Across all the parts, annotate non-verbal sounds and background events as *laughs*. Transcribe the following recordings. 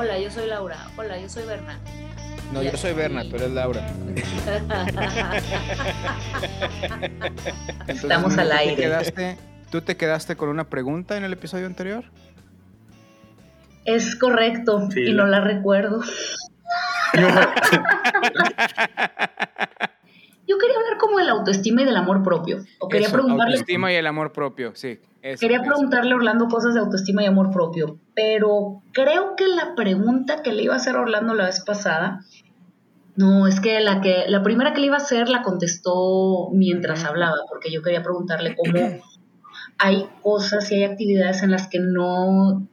Hola, yo soy Laura. Hola, yo soy Berna. No, yo soy Berna, tú eres Laura. *laughs* Estamos al aire. ¿Tú te quedaste con una pregunta en el episodio anterior? Es correcto, y no la recuerdo. *laughs* *laughs* Yo quería hablar como de la autoestima y del amor propio. O quería preguntarle. Autoestima y el amor propio, sí. quería preguntarle a Orlando cosas de autoestima y amor propio, pero creo que la pregunta que le iba a hacer a Orlando la vez pasada, no, es que la que la primera que le iba a hacer la contestó mientras hablaba, porque yo quería preguntarle cómo hay cosas y hay actividades en las que no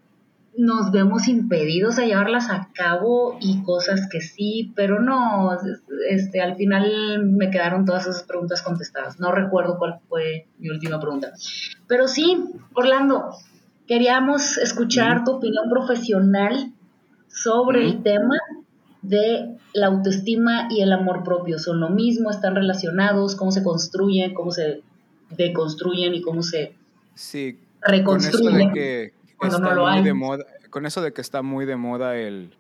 nos vemos impedidos a llevarlas a cabo y cosas que sí, pero no, este, al final me quedaron todas esas preguntas contestadas. No recuerdo cuál fue mi última pregunta. Pero sí, Orlando, queríamos escuchar tu opinión profesional sobre el tema de la autoestima y el amor propio. ¿Son lo mismo? ¿Están relacionados? ¿Cómo se construyen? ¿Cómo se deconstruyen? ¿Y cómo se sí, reconstruyen? De moda, con eso de que está muy de moda el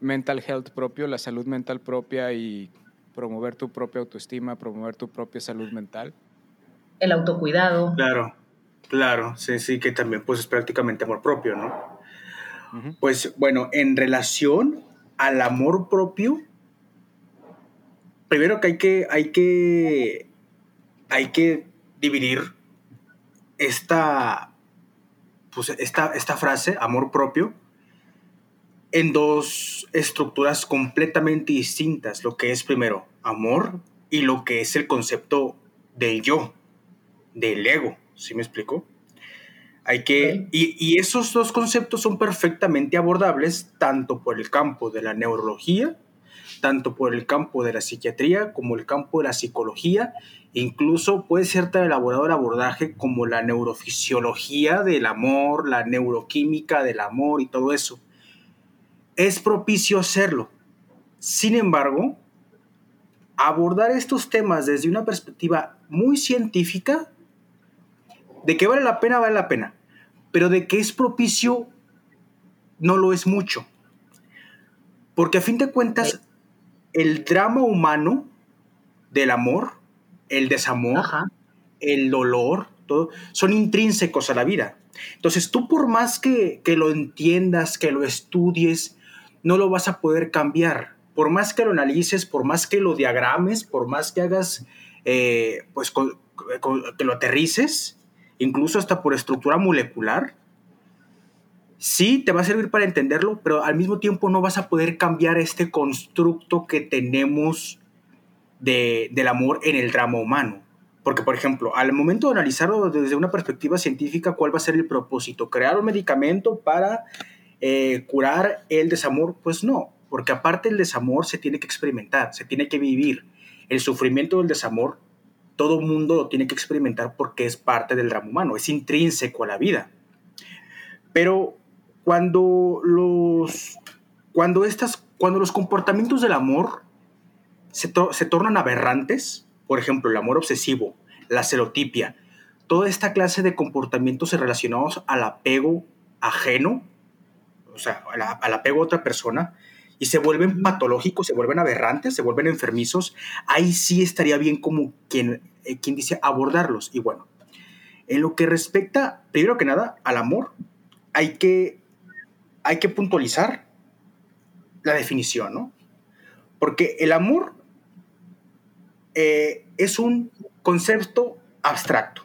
mental health propio, la salud mental propia y promover tu propia autoestima, promover tu propia salud mental. El autocuidado. Claro, claro, sí, sí, que también pues es prácticamente amor propio, ¿no? Pues bueno, en relación al amor propio, primero que hay que, hay que, hay que dividir esta pues, esta, esta frase, amor propio, en dos estructuras completamente distintas, lo que es primero amor y lo que es el concepto del yo, del ego, ¿sí me explico? Hay que, y, y, esos dos conceptos son perfectamente abordables tanto por el campo de la neurología, tanto por el campo de la psiquiatría como el campo de la psicología Incluso puede ser tan elaborado el abordaje como la neurofisiología del amor, la neuroquímica del amor y todo eso. Es propicio hacerlo. Sin embargo, abordar estos temas desde una perspectiva muy científica, de que vale la pena, vale la pena, pero de que es propicio, no lo es mucho. Porque a fin de cuentas, el drama humano del amor el desamor, el dolor, todo, son intrínsecos a la vida. Entonces tú por más que, lo entiendas, que lo estudies, no lo vas a poder cambiar. Por más que lo analices, por más que lo diagrames, por más que hagas, eh, pues que lo aterrices, incluso hasta por estructura molecular, sí te va a servir para entenderlo, pero al mismo tiempo no vas a poder cambiar este constructo que tenemos del amor en el drama humano. Porque, por ejemplo, al momento de analizarlo desde una perspectiva científica, ¿cuál va a ser el propósito? ¿Crear un medicamento para eh, curar el desamor? Pues no, porque aparte el desamor se tiene que experimentar, se tiene que vivir. El sufrimiento del desamor, todo mundo lo tiene que experimentar porque es parte del drama humano, es intrínseco a la vida. Pero cuando los, cuando estas, cuando los comportamientos del amor se, tornan aberrantes, por ejemplo, el amor obsesivo, la celotipia, toda esta clase de comportamientos relacionados al apego ajeno, o sea, al, apego a otra persona, y se vuelven patológicos, se vuelven aberrantes, se vuelven enfermizos, ahí sí estaría bien como quien, eh, quien dice abordarlos. Y bueno, en lo que respecta, primero que nada, al amor, hay que, hay que puntualizar la definición, ¿no? Porque el amor eh, es un concepto abstracto.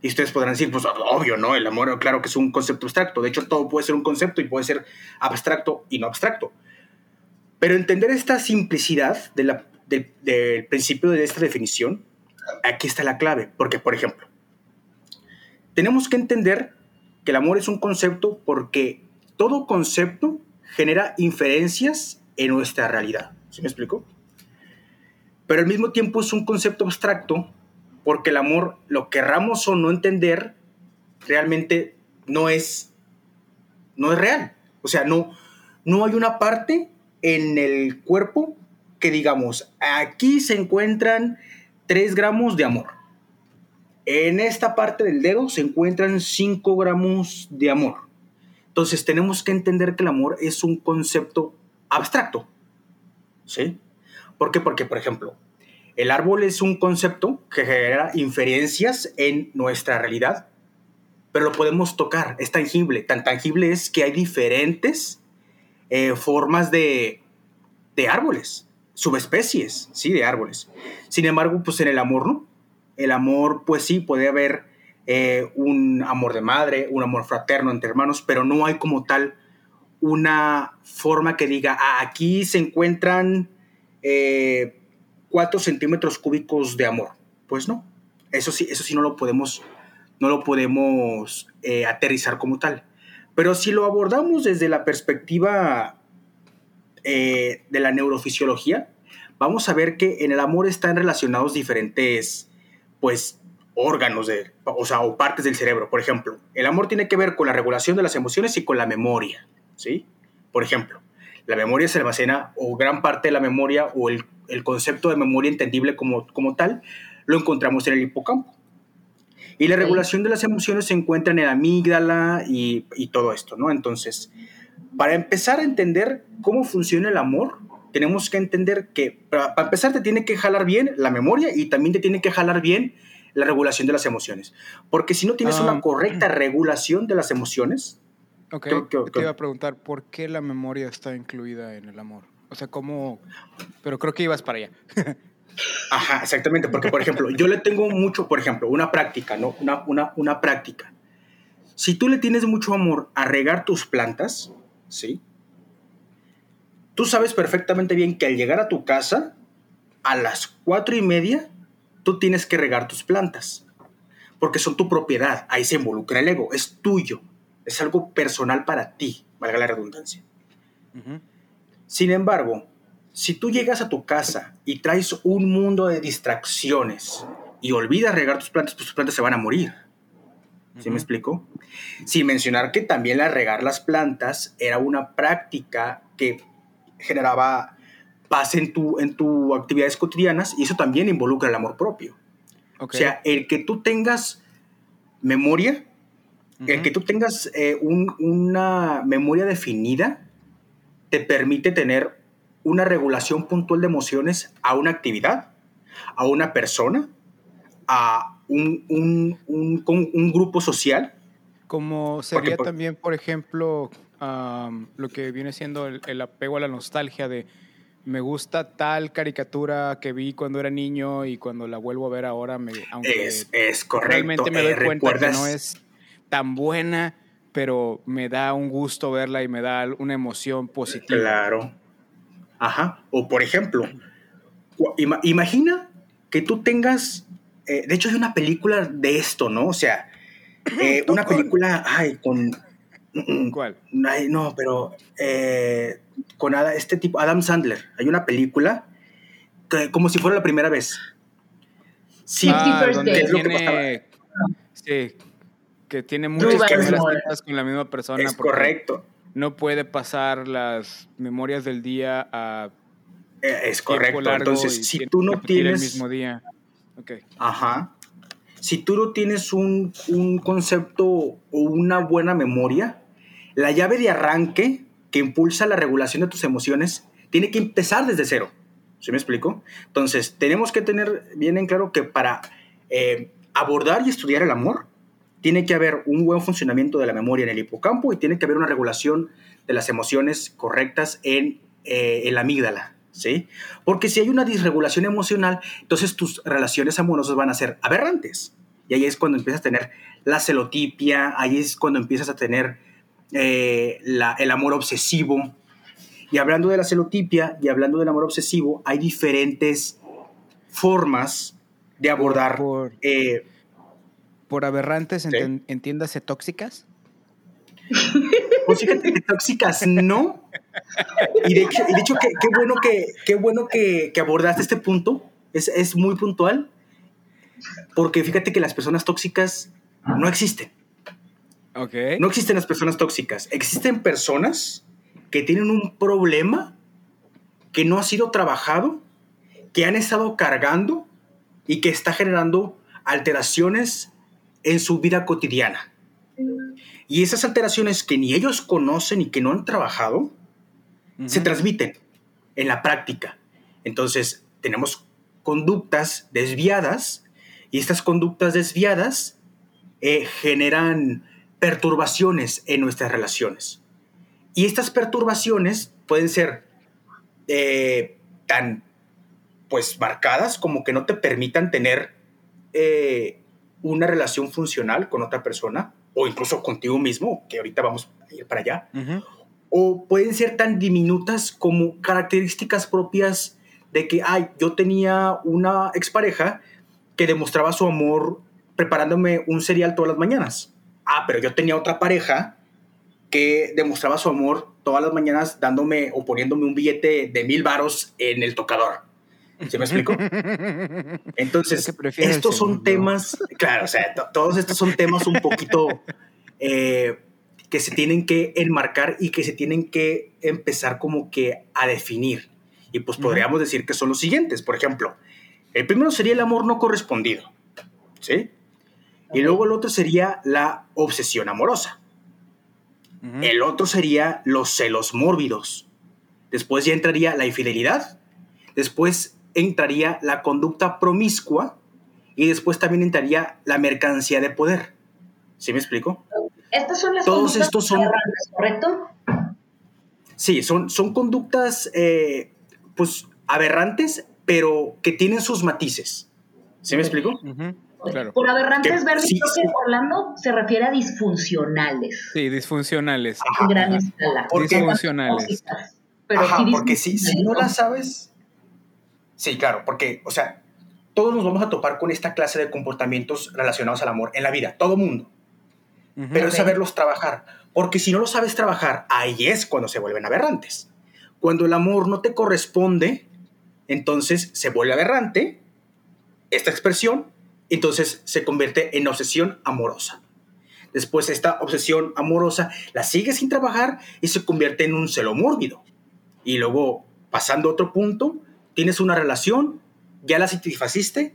Y ustedes podrán decir, pues obvio, ¿no? El amor, claro que es un concepto abstracto. De hecho, todo puede ser un concepto y puede ser abstracto y no abstracto. Pero entender esta simplicidad del principio de esta definición, aquí está la clave. Porque, por ejemplo, tenemos que entender que el amor es un concepto porque todo concepto genera inferencias en nuestra realidad. ¿Sí me explico? pero al mismo tiempo es un concepto abstracto porque el amor, lo querramos o no entender, realmente no es, no es real. O sea, no, no hay una parte en el cuerpo que digamos, aquí se encuentran 3 gramos de amor. En esta parte del dedo se encuentran 5 gramos de amor. Entonces tenemos que entender que el amor es un concepto abstracto. ¿Sí? ¿Por qué? Porque, por ejemplo, el árbol es un concepto que genera inferencias en nuestra realidad, pero lo podemos tocar, es tangible. Tan tangible es que hay diferentes eh, formas de, de árboles, subespecies, sí, de árboles. Sin embargo, pues en el amor, ¿no? El amor, pues sí, puede haber eh, un amor de madre, un amor fraterno entre hermanos, pero no hay como tal una forma que diga, ah, aquí se encuentran eh, cuatro centímetros cúbicos de amor. Pues no, eso sí, eso sí no lo podemos, no lo podemos eh, aterrizar como tal. Pero si lo abordamos desde la perspectiva de la neurofisiología, vamos a ver que en el amor están relacionados diferentes, pues, órganos de, o sea, o partes del cerebro. Por ejemplo, el amor tiene que ver con la regulación de las emociones y con la memoria, ¿sí? Por ejemplo, la memoria se almacena, o gran parte de la memoria, o el, concepto de memoria entendible como, como tal, lo encontramos en el hipocampo. Y la regulación de las emociones se encuentra en la amígdala y, y todo esto, ¿no? Entonces, para empezar a entender cómo funciona el amor, tenemos que entender que para, para, empezar te tiene que jalar bien la memoria y también te tiene que jalar bien la regulación de las emociones. Porque si no tienes una ah. correcta regulación de las emociones... Ok, te iba a preguntar, ¿por qué la memoria está incluida en el amor? O sea, ¿cómo...? Pero creo que ibas para allá. *laughs* Ajá, exactamente, porque por ejemplo, yo le tengo mucho, por ejemplo, una práctica, ¿no? Una, una, una práctica. Si tú le tienes mucho amor a regar tus plantas, ¿sí? Tú sabes perfectamente bien que al llegar a tu casa, a las cuatro y media, tú tienes que regar tus plantas, porque son tu propiedad, ahí se involucra el ego, es tuyo, es algo personal para ti, valga la redundancia. Sin embargo, si tú llegas a tu casa y traes un mundo de distracciones y olvidas regar tus plantas, pues tus plantas se van a morir. ¿Sí me explico? Sin mencionar que también la regar las plantas era una práctica que generaba paz en tu, en tus actividades cotidianas y eso también involucra el amor propio. O sea, el que tú tengas memoria, el que tú tengas eh, una memoria definida, te permite tener una regulación puntual de emociones a una actividad, a una persona, a un, un, un, grupo social. Como sería también, por ejemplo, lo que viene siendo el, apego a la nostalgia de me gusta tal caricatura que vi cuando era niño y cuando la vuelvo a ver ahora, me, aunque es, es correcto. realmente me doy eh, cuenta que no es tan buena, pero me da un gusto verla y me da una emoción positiva. Claro. Ajá. O por ejemplo, imagina que tú tengas, eh, de hecho hay una película de esto, ¿no? O sea, *clears throat* eh, una película, ay, con ¿Cuál? no, pero eh, con este tipo, Adam Sandler. Hay una película que, como si fuera la primera vez. Sí, ah, donde tiene, sí, que tiene muchas citas con la misma persona. Es correcto. No puede pasar las memorias del día a. Eh, es correcto. Entonces, si tú no tienes. El mismo día. Okay. Ajá. Si tú no tienes un, un concepto o una buena memoria, la llave de arranque que impulsa la regulación de tus emociones tiene que empezar desde cero. ¿Se me explico? Entonces, tenemos que tener bien en claro que para eh, abordar y estudiar el amor, tiene que haber un buen funcionamiento de la memoria en el hipocampo y tiene que haber una regulación de las emociones correctas en, eh, en la amígdala. ¿Sí? Porque si hay una disregulación emocional, entonces tus relaciones amorosas van a ser aberrantes. Y ahí es cuando empiezas a tener la celotipia, ahí es cuando empiezas a tener eh, el amor obsesivo. Y hablando de la celotipia y hablando del amor obsesivo, hay diferentes formas de abordar. Por, eh, por aberrantes, entiéndase tóxicas. Pues fíjate que tóxicas no. Y de hecho, qué, bueno, que, qué bueno que, abordaste este punto. Es, es muy puntual. Porque fíjate que las personas tóxicas no existen. No existen las personas tóxicas. Existen personas que tienen un problema que no ha sido trabajado, que han estado cargando y que está generando alteraciones en su vida cotidiana. Y esas alteraciones que ni ellos conocen y que no han trabajado, se transmiten en la práctica. Entonces, tenemos conductas desviadas y estas conductas desviadas eh, generan perturbaciones en nuestras relaciones. Y estas perturbaciones pueden ser eh, tan pues marcadas como que no te permitan tener eh, una relación funcional con otra persona o incluso contigo mismo, que ahorita vamos a ir para allá, o pueden ser tan diminutas como características propias de que, ay, yo tenía una expareja que demostraba su amor preparándome un cereal todas las mañanas. Ah, pero yo tenía otra pareja que demostraba su amor todas las mañanas dándome o poniéndome un billete de mil varos en el tocador. ¿Se me explico? *laughs* Entonces, estos son temas, claro, o sea, todos estos son temas un poquito eh, que se tienen que enmarcar y que se tienen que empezar como que a definir. Y pues podríamos decir que son los siguientes. Por ejemplo, el primero sería el amor no correspondido, ¿sí? Y luego el otro sería la obsesión amorosa. El otro sería los celos mórbidos. Después ya entraría la infidelidad. Después entraría la conducta promiscua y después también entraría la mercancía de poder. ¿Sí me explico? Estas son las Todos estos son ¿correcto? Sí, son, son conductas eh, pues aberrantes, pero que tienen sus matices. ¿Sí me explico? Por aberrantes ver sí, Orlando se refiere a disfuncionales. Sí, disfuncionales. en gran escala. Disfuncionales. Pero Ajá, porque si, si no la sabes, Sí, claro, porque, o sea, todos nos vamos a topar con esta clase de comportamientos relacionados al amor en la vida, todo mundo. Pero es saberlos trabajar, porque si no lo sabes trabajar, ahí es cuando se vuelven aberrantes. Cuando el amor no te corresponde, entonces se vuelve aberrante esta expresión, entonces se convierte en obsesión amorosa. Después esta obsesión amorosa la sigue sin trabajar y se convierte en un celo mórbido. Y luego, pasando a otro punto, tienes una relación, ya la satisfaciste,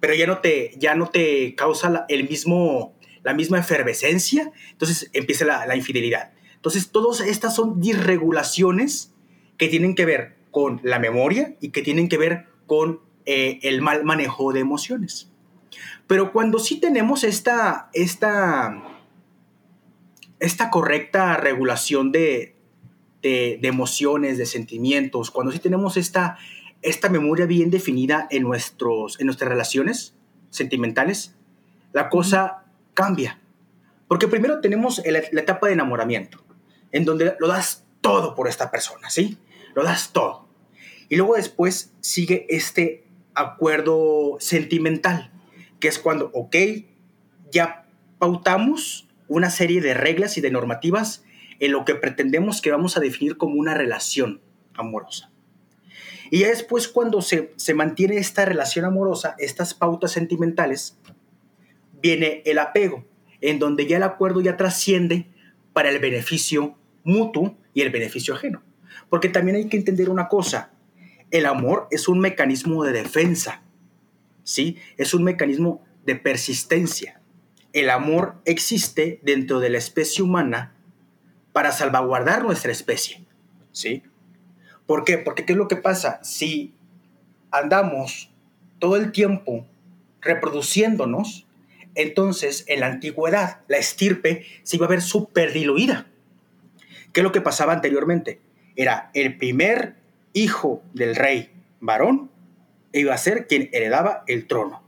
pero ya no te, ya no te causa la, el mismo, la misma efervescencia, entonces empieza la, infidelidad. Entonces, todas estas son disregulaciones que tienen que ver con la memoria y que tienen que ver con eh, el mal manejo de emociones. Pero cuando sí tenemos esta, esta, esta correcta regulación de, de, de, emociones, de sentimientos, cuando sí tenemos esta, esta memoria bien definida en, nuestros, en nuestras relaciones sentimentales, la cosa cambia. Porque primero tenemos la, etapa de enamoramiento, en donde lo das todo por esta persona, ¿sí? Lo das todo. Y luego después sigue este acuerdo sentimental, que es cuando, ok, ya pautamos una serie de reglas y de normativas en lo que pretendemos que vamos a definir como una relación amorosa. Y ya después cuando se, mantiene esta relación amorosa, estas pautas sentimentales, viene el apego, en donde ya el acuerdo ya trasciende para el beneficio mutuo y el beneficio ajeno. Porque también hay que entender una cosa, el amor es un mecanismo de defensa, ¿sí? Es un mecanismo de persistencia. El amor existe dentro de la especie humana para salvaguardar nuestra especie, ¿sí? ¿Por qué? Porque ¿qué es lo que pasa? Si andamos todo el tiempo reproduciéndonos, entonces en la antigüedad la estirpe se iba a ver súper diluida. ¿Qué es lo que pasaba anteriormente? Era el primer hijo del rey varón iba a ser quien heredaba el trono.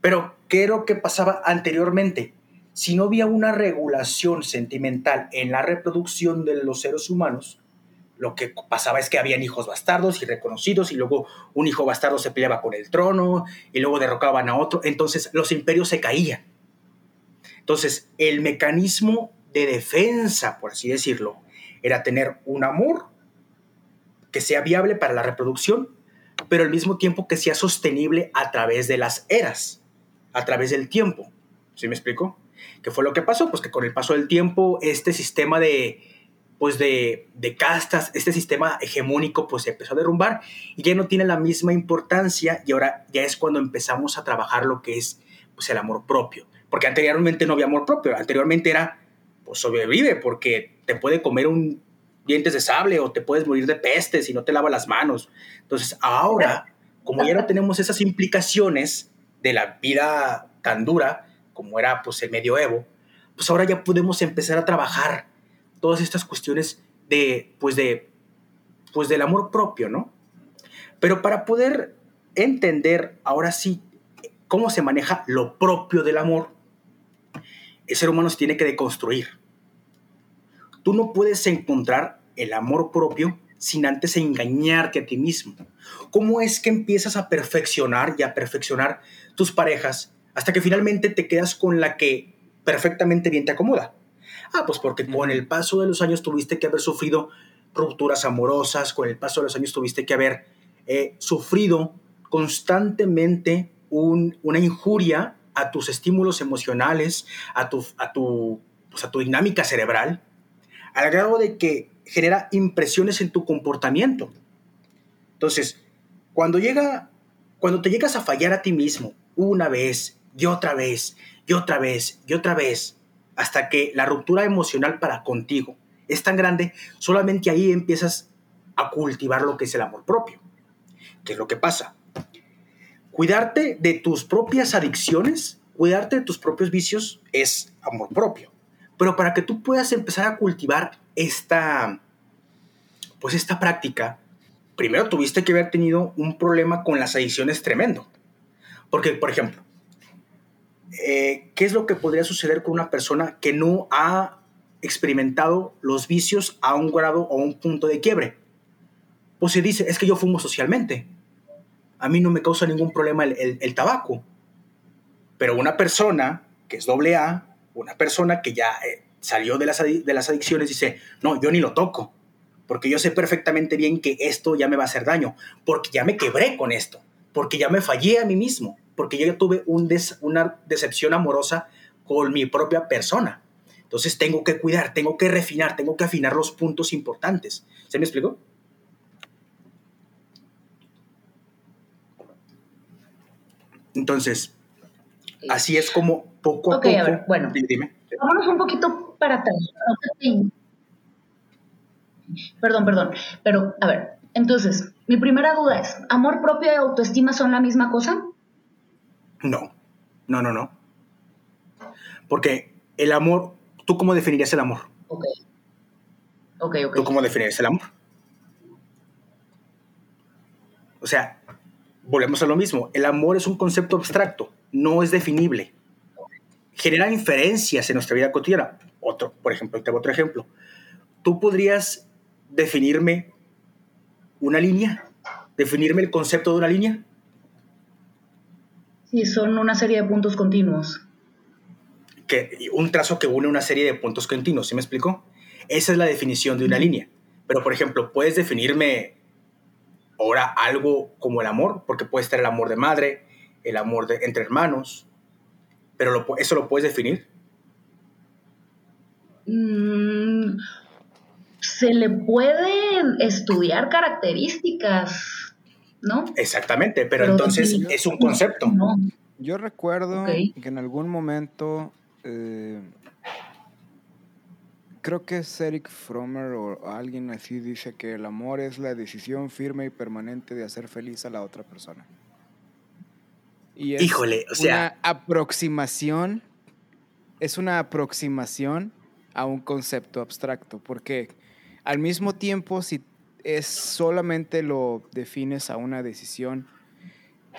Pero, ¿qué era lo que pasaba anteriormente? Si no había una regulación sentimental en la reproducción de los seres humanos, lo que pasaba es que habían hijos bastardos y reconocidos y luego un hijo bastardo se peleaba con el trono y luego derrocaban a otro, entonces los imperios se caían. Entonces, el mecanismo de defensa, por así decirlo, era tener un amor que sea viable para la reproducción, pero al mismo tiempo que sea sostenible a través de las eras, a través del tiempo. ¿Sí me explico? ¿Qué fue lo que pasó? Pues que con el paso del tiempo, este sistema de, pues de, castas, este sistema hegemónico pues se empezó a derrumbar y ya no tiene la misma importancia y ahora ya es cuando empezamos a trabajar lo que es pues el amor propio, Porque anteriormente no había amor propio, anteriormente era, pues sobrevive porque te puede comer un dientes de sable o te puedes morir de peste si no te lavas las manos. Entonces ahora, como ya no tenemos esas implicaciones de la vida tan dura como era pues el medioevo, pues ahora ya podemos empezar a trabajar todas estas cuestiones de, pues de, pues del amor propio, ¿no? Pero para poder entender ahora sí cómo se maneja lo propio del amor, el ser humano se tiene que deconstruir. Tú no puedes encontrar el amor propio sin antes engañarte a ti mismo. ¿Cómo es que empiezas a perfeccionar y a perfeccionar tus parejas hasta que finalmente te quedas con la que perfectamente bien te acomoda? Ah, pues porque con el paso de los años tuviste que haber sufrido rupturas amorosas, con el paso de los años tuviste que haber eh, sufrido constantemente una injuria a tus estímulos emocionales, a tu, a, tu, pues, a tu dinámica cerebral, al grado de que genera impresiones en tu comportamiento. Entonces, cuando llega, cuando te llegas a fallar a ti mismo una vez y otra vez y otra vez y otra vez, hasta que la ruptura emocional para contigo es tan grande, solamente ahí empiezas a cultivar lo que es el amor propio. ¿Qué es lo que pasa? Cuidarte de tus propias adicciones, cuidarte de tus propios vicios es amor propio. Pero para que tú puedas empezar a cultivar esta, pues esta práctica, primero tuviste que haber tenido un problema con las adicciones tremendo. Porque, por ejemplo, eh, ¿qué es lo que podría suceder con una persona que no ha experimentado los vicios a un grado o a un punto de quiebre? Pues se dice, es que yo fumo socialmente. A mí no me causa ningún problema el, tabaco. Pero una persona que es doble A, una persona que ya eh, salió de las, de las adicciones dice, no, yo ni lo toco, porque yo sé perfectamente bien que esto ya me va a hacer daño, porque ya me quebré con esto, porque ya me fallé a mí mismo, porque ya tuve un una decepción amorosa con mi propia persona. Entonces tengo que cuidar, tengo que refinar, tengo que afinar los puntos importantes. ¿Se me explicó? Entonces, así es como poco a poco. A ver, bueno, dime. Vámonos un poquito para atrás. Perdón, perdón. Pero, a ver, entonces, mi primera duda es, ¿amor propio y autoestima son la misma cosa? No, no, no, no. Porque el amor, ¿tú cómo definirías el amor? Ok. Ok, ok. ¿Tú cómo definirías el amor? O sea, volvemos a lo mismo. El amor es un concepto abstracto, no es definible genera inferencias en nuestra vida cotidiana. Otro, por ejemplo, tengo otro ejemplo. ¿Tú podrías definirme una línea? ¿Definirme el concepto de una línea? Sí, son una serie de puntos continuos. Que, un trazo que une una serie de puntos continuos, ¿sí me explico? Esa es la definición de una línea. Pero, por ejemplo, puedes definirme ahora algo como el amor, porque puede estar el amor de madre, el amor de, entre hermanos, pero ¿eso lo puedes definir? Mm, se le pueden estudiar características, ¿no? Exactamente, pero, entonces es un concepto. Yo recuerdo que en algún momento, eh, creo que es Eric Fromer o alguien así dice que el amor es la decisión firme y permanente de hacer feliz a la otra persona. Y es Híjole, o sea. Una aproximación. Es una aproximación a un concepto abstracto. Porque al mismo tiempo, si es solamente lo defines a una decisión,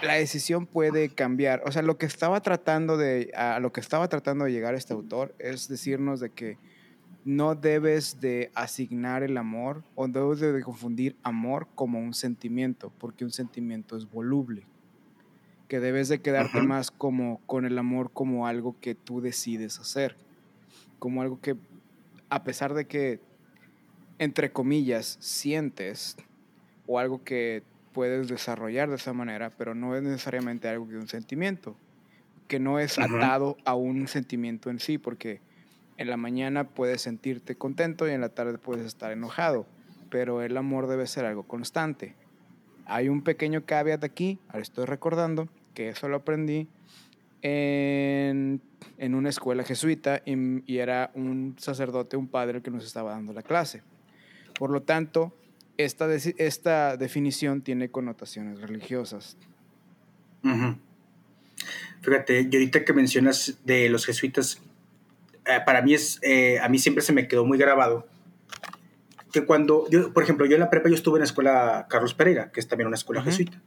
la decisión puede cambiar. O sea, lo que estaba tratando de, a lo que estaba tratando de llegar este autor es decirnos de que no debes de asignar el amor o debes de confundir amor como un sentimiento, porque un sentimiento es voluble que debes de quedarte más como con el amor como algo que tú decides hacer, como algo que a pesar de que entre comillas sientes o algo que puedes desarrollar de esa manera, pero no es necesariamente algo que un sentimiento, que no es atado a un sentimiento en sí, porque en la mañana puedes sentirte contento y en la tarde puedes estar enojado, pero el amor debe ser algo constante. Hay un pequeño caveat aquí, ahora estoy recordando, que eso lo aprendí en, una escuela jesuita y, era un sacerdote, un padre que nos estaba dando la clase. Por lo tanto, esta, esta definición tiene connotaciones religiosas. Fíjate, y ahorita que mencionas de los jesuitas, eh, para mí es, eh, a mí siempre se me quedó muy grabado que cuando, yo, por ejemplo, yo en la prepa yo estuve en la escuela Carlos Pereira, que es también una escuela jesuita.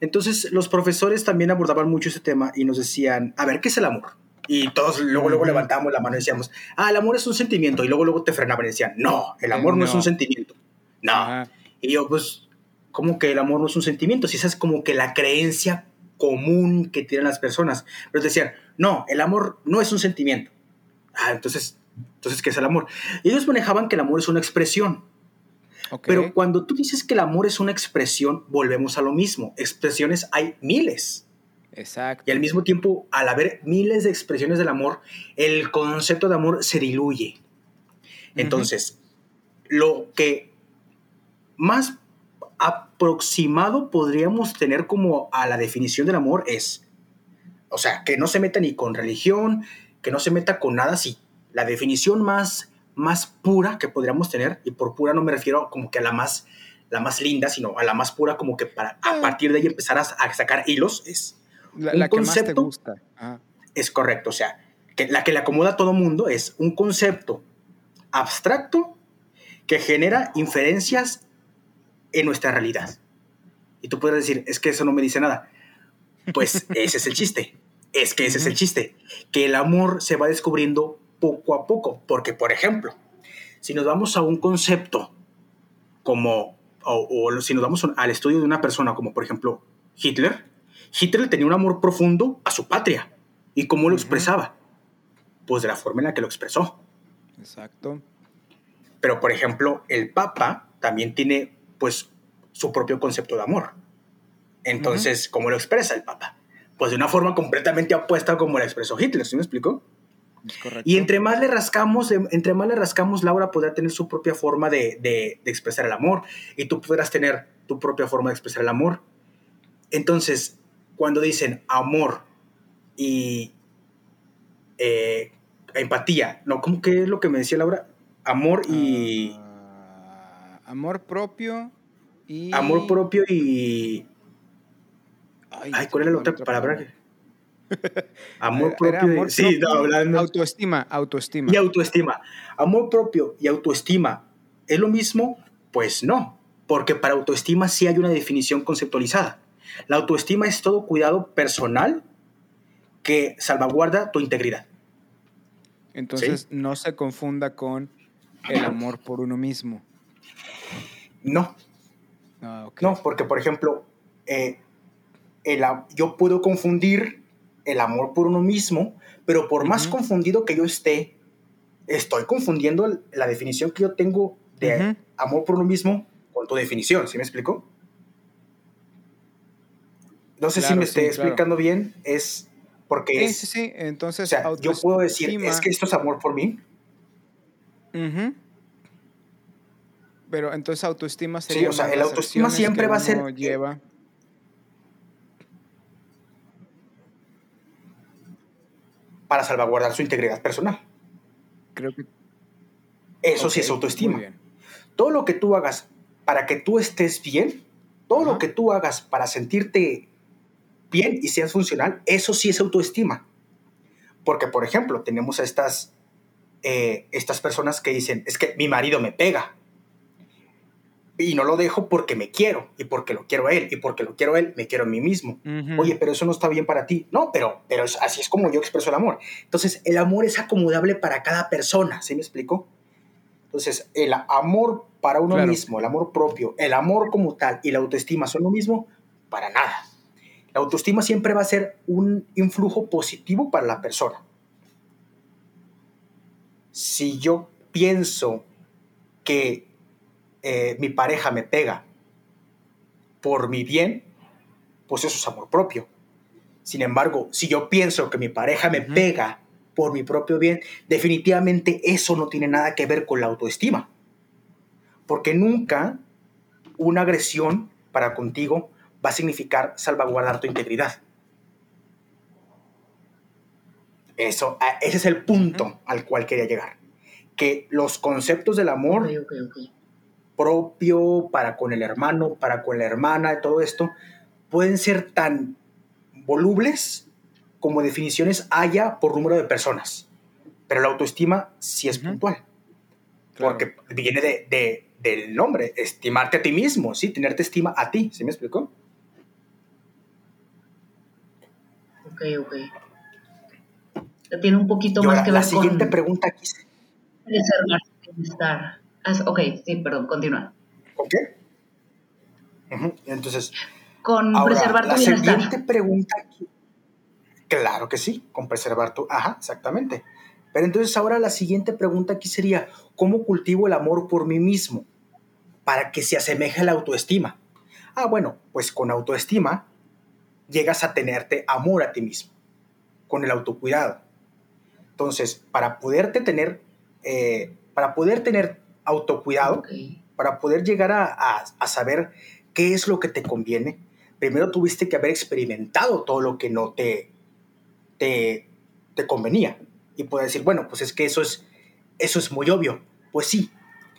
Entonces, los profesores también abordaban mucho ese tema y nos decían, a ver, ¿qué es el amor? Y todos luego, luego levantábamos la mano y decíamos, ah, el amor es un sentimiento. Y luego, luego te frenaban y decían, no, el amor no, es un sentimiento. No. Y yo, pues, ¿cómo que el amor no es un sentimiento? Si esa es como que la creencia común que tienen las personas. Pero decían, no, el amor no es un sentimiento. Ah, entonces, entonces, ¿qué es el amor? Y ellos manejaban que el amor es una expresión. Pero cuando tú dices que el amor es una expresión, volvemos a lo mismo. Expresiones hay miles. Exacto. Y al mismo tiempo, al haber miles de expresiones del amor, el concepto de amor se diluye. Entonces, lo que más aproximado podríamos tener como a la definición del amor es, o sea, que no se meta ni con religión, que no se meta con nada así. La definición más, más pura que podríamos tener, y por pura no me refiero como que a la más, la más linda, sino a la más pura como que para a ah. partir de ahí empezar a, sacar hilos, es la, que más te gusta. Es correcto, o sea, que la que le acomoda a todo mundo es un concepto abstracto que genera inferencias en nuestra realidad. Y tú puedes decir, es que eso no me dice nada. Pues *laughs* ese es el chiste. Es que ese es el chiste. Que el amor se va descubriendo poco a poco. Porque, por ejemplo, si nos vamos a un concepto como, o, si nos vamos al estudio de una persona como, por ejemplo, Hitler, Hitler tenía un amor profundo a su patria. ¿Y cómo lo expresaba? Pues de la forma en la que lo expresó. Exacto. Pero, por ejemplo, el Papa también tiene, pues, su propio concepto de amor. Entonces, ¿cómo lo expresa el Papa? Pues de una forma completamente opuesta como lo expresó Hitler, ¿sí me explico? Y entre más le rascamos, entre más le rascamos, Laura podrá tener su propia forma de, expresar el amor y tú podrás tener tu propia forma de expresar el amor. Entonces, cuando dicen amor y eh, empatía, no, ¿cómo que es lo que me decía Laura? Amor y... Ah, amor propio y... Amor propio y... Ay, ¿cuál era la otra palabra? *laughs* amor propio. sí, hablando. Autoestima, autoestima. Y autoestima. Amor propio y autoestima, ¿es lo mismo? Pues no, porque para autoestima sí hay una definición conceptualizada. La autoestima es todo cuidado personal que salvaguarda tu integridad. Entonces no se confunda con el amor por uno mismo. No. Ah, no, porque por ejemplo, eh, yo puedo confundir el amor por uno mismo, pero por más confundido que yo esté, estoy confundiendo la definición que yo tengo de amor por uno mismo con tu definición, ¿sí me explico? No sé si me estoy explicando bien, es porque sí, Sí, sí, entonces... yo puedo decir, es que esto es amor por mí. Pero entonces autoestima sería... Sí, o sea, el autoestima siempre va a ser... Lleva. Para salvaguardar su integridad personal. Creo que... Eso sí es autoestima. Todo lo que tú hagas para que tú estés bien, todo lo que tú hagas para sentirte bien y seas funcional, eso sí es autoestima. Porque, por ejemplo, tenemos a estas, eh, estas personas que dicen, es que mi marido me pega y no lo dejo porque me quiero y porque lo quiero a él y porque lo quiero a él, me quiero a mí mismo. Oye, pero eso no está bien para ti. No, pero, pero así es como yo expreso el amor. Entonces, el amor es acomodable para cada persona, ¿sí me explico? Entonces, el amor para uno mismo, el amor propio, el amor como tal y la autoestima son lo mismo, para nada. La autoestima siempre va a ser un influjo positivo para la persona. Si yo pienso que eh, mi pareja me pega por mi bien, pues eso es amor propio. Sin embargo, si yo pienso que mi pareja me pega por mi propio bien, definitivamente eso no tiene nada que ver con la autoestima. Porque nunca una agresión para contigo va a significar salvaguardar tu integridad. Eso, ese es el punto al cual quería llegar. Que los conceptos del amor propio para con el hermano, para con la hermana, todo esto, pueden ser tan volubles como definiciones haya por número de personas. Pero la autoestima sí es puntual. Porque viene de, del nombre, estimarte a ti mismo, ¿sí? Tenerte estima a ti, ¿sí me explicó? Ok, ok. Tiene un poquito más que ver con... La siguiente pregunta aquí. Preservar bienestar. Ok, sí, perdón, continúa. ¿Ok? Entonces... Con preservar tu la bienestar. Siguiente pregunta. Claro que sí, con preservar tu... Ajá, exactamente. Pero entonces ahora la siguiente pregunta aquí sería, ¿cómo cultivo el amor por mí mismo para que se asemeje a la autoestima? Ah, bueno, pues con autoestima llegas a tenerte amor a ti mismo, con el autocuidado. Entonces, para poderte tener, eh, para poder tener autocuidado, para poder llegar a, saber qué es lo que te conviene, primero tuviste que haber experimentado todo lo que no te, te, te convenía y puede decir, bueno, pues es que eso es, eso es muy obvio. Pues sí,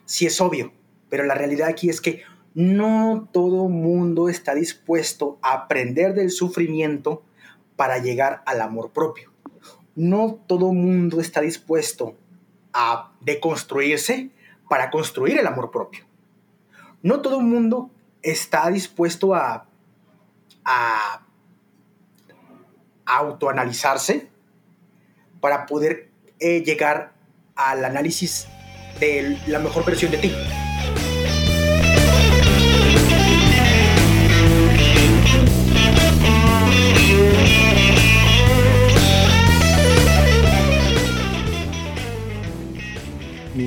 sí es obvio, pero la realidad aquí es que no todo mundo está dispuesto a aprender del sufrimiento para llegar al amor propio. No todo mundo está dispuesto a deconstruirse para construir el amor propio. No todo mundo está dispuesto a, a autoanalizarse para poder eh, llegar al análisis de la mejor versión de ti.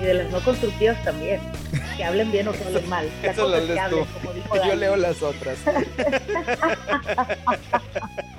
Y de las no constructivas también. Que hablen bien o que hablen mal. Eso lo lees tú. Yo leo las otras. *laughs*